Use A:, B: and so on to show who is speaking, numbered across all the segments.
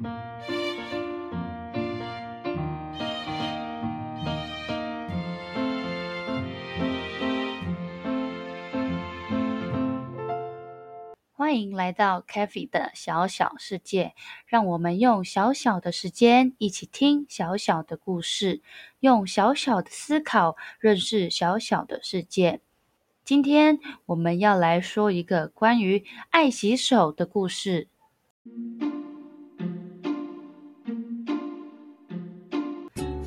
A: 欢迎来到 c a f e 的小小世界，让我们用小小的时间一起听小小的故事，用小小的思考认识小小的世界。今天我们要来说一个关于爱洗手的故事。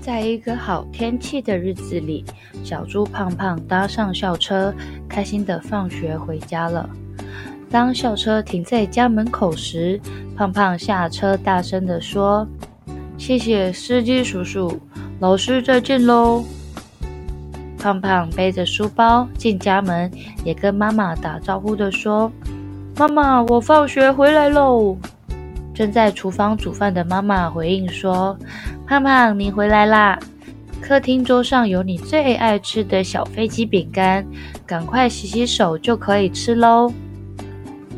A: 在一个好天气的日子里，小猪胖胖搭上校车，开心的放学回家了。当校车停在家门口时，胖胖下车，大声的说：“谢谢司机叔叔，老师再见喽！”胖胖背着书包进家门，也跟妈妈打招呼的说：“妈妈，我放学回来喽！”正在厨房煮饭的妈妈回应说：“胖胖，你回来啦！客厅桌上有你最爱吃的小飞机饼干，赶快洗洗手就可以吃喽。”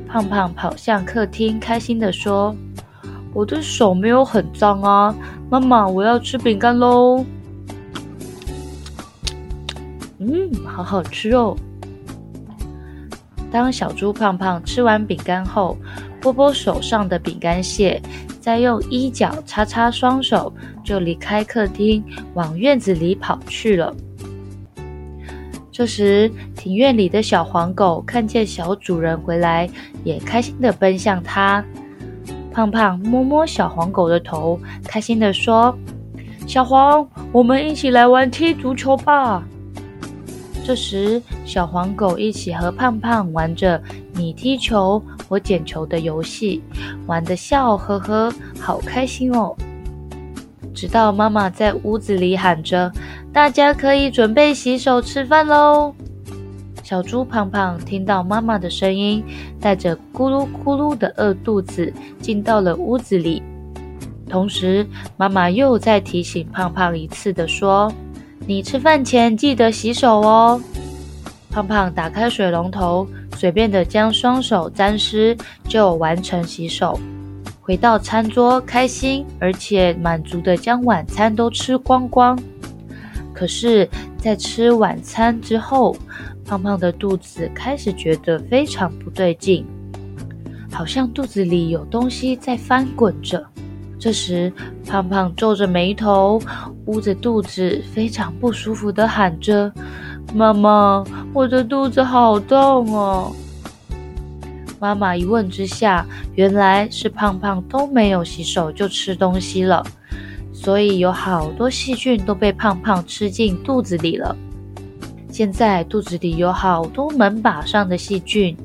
A: 胖胖跑向客厅，开心地说：“我的手没有很脏啊，妈妈，我要吃饼干喽！”嗯，好好吃哦。当小猪胖胖吃完饼干后，拨拨手上的饼干屑，再用衣角擦擦双手，就离开客厅，往院子里跑去了。这时，庭院里的小黄狗看见小主人回来，也开心的奔向它。胖胖摸摸小黄狗的头，开心的说：“小黄，我们一起来玩踢足球吧。”这时，小黄狗一起和胖胖玩着你踢球，我捡球的游戏，玩得笑呵呵，好开心哦。直到妈妈在屋子里喊着。大家可以准备洗手吃饭喽。小猪胖胖听到妈妈的声音，带着咕噜咕噜的饿肚子进到了屋子里。同时，妈妈又再提醒胖胖一次的说：“你吃饭前记得洗手哦。”胖胖打开水龙头，随便的将双手沾湿，就完成洗手。回到餐桌，开心而且满足的将晚餐都吃光光。可是，在吃晚餐之后，胖胖的肚子开始觉得非常不对劲，好像肚子里有东西在翻滚着。这时，胖胖皱着眉头，捂着肚子，非常不舒服的喊着：“妈妈，我的肚子好痛哦！”妈妈一问之下，原来是胖胖都没有洗手就吃东西了。所以有好多细菌都被胖胖吃进肚子里了。现在肚子里有好多门把上的细菌、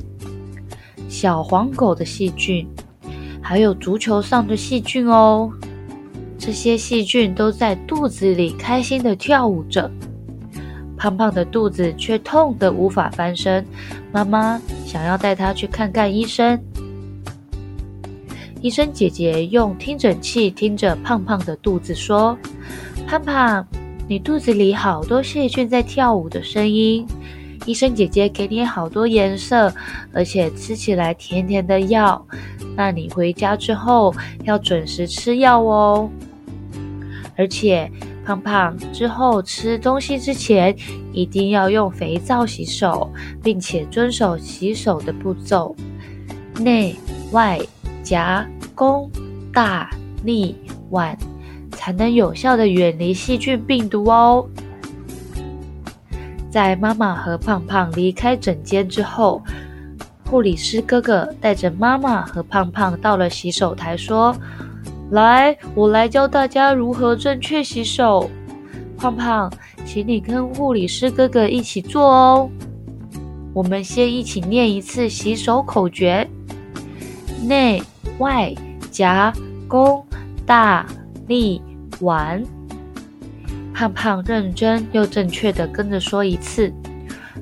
A: 小黄狗的细菌，还有足球上的细菌哦。这些细菌都在肚子里开心的跳舞着，胖胖的肚子却痛得无法翻身。妈妈想要带他去看看医生。医生姐姐用听诊器听着胖胖的肚子说：“胖胖，你肚子里好多细菌在跳舞的声音。医生姐姐给你好多颜色，而且吃起来甜甜的药。那你回家之后要准时吃药哦。而且，胖胖之后吃东西之前一定要用肥皂洗手，并且遵守洗手的步骤，内外。”夹、弓、大、力、腕，才能有效的远离细菌病毒哦。在妈妈和胖胖离开诊间之后，护理师哥哥带着妈妈和胖胖到了洗手台，说：“来，我来教大家如何正确洗手。胖胖，请你跟护理师哥哥一起做哦。我们先一起念一次洗手口诀：内。”外夹弓大力丸，胖胖认真又正确的跟着说一次：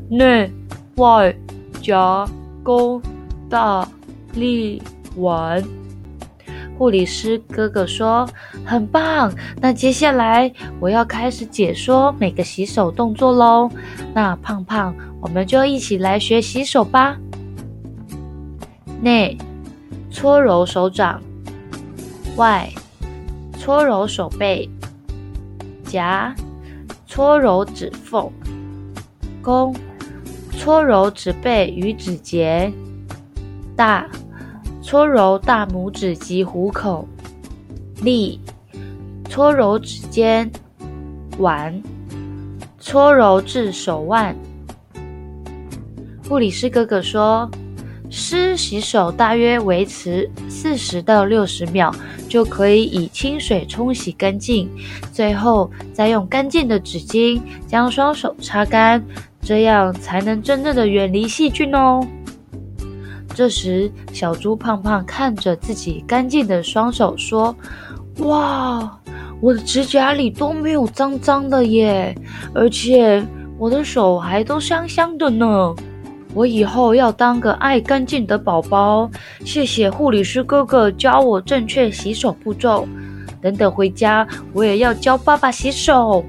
A: 内外夹弓大力丸。护理师哥哥说：“很棒，那接下来我要开始解说每个洗手动作喽。那胖胖，我们就一起来学洗手吧。内。”搓揉手掌，外，搓揉手背；夹，搓揉指缝；弓，搓揉指背与指节；大，搓揉大拇指及虎口；立，搓揉指尖；腕，搓揉至手腕。护理师哥哥说。湿洗手大约维持四十到六十秒，就可以以清水冲洗干净。最后再用干净的纸巾将双手擦干，这样才能真正的远离细菌哦。这时，小猪胖胖看着自己干净的双手说：“哇，我的指甲里都没有脏脏的耶，而且我的手还都香香的呢。”我以后要当个爱干净的宝宝。谢谢护理师哥哥教我正确洗手步骤。等等回家，我也要教爸爸洗手。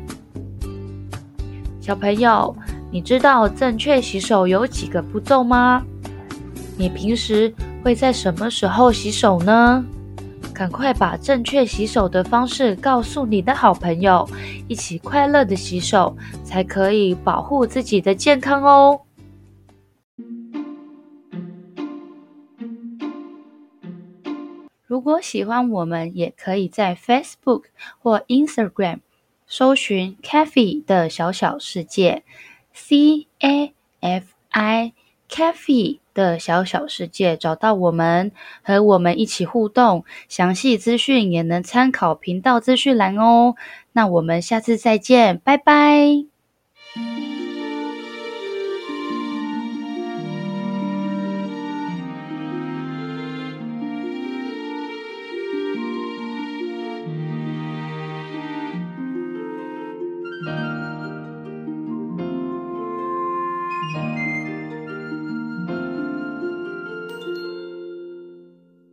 A: 小朋友，你知道正确洗手有几个步骤吗？你平时会在什么时候洗手呢？赶快把正确洗手的方式告诉你的好朋友，一起快乐的洗手，才可以保护自己的健康哦。如果喜欢我们，也可以在 Facebook 或 Instagram 搜寻 “Cafe 的小小世界 ”，C A F I Cafe 的小小世界，找到我们，和我们一起互动。详细资讯也能参考频道资讯栏哦。那我们下次再见，拜拜。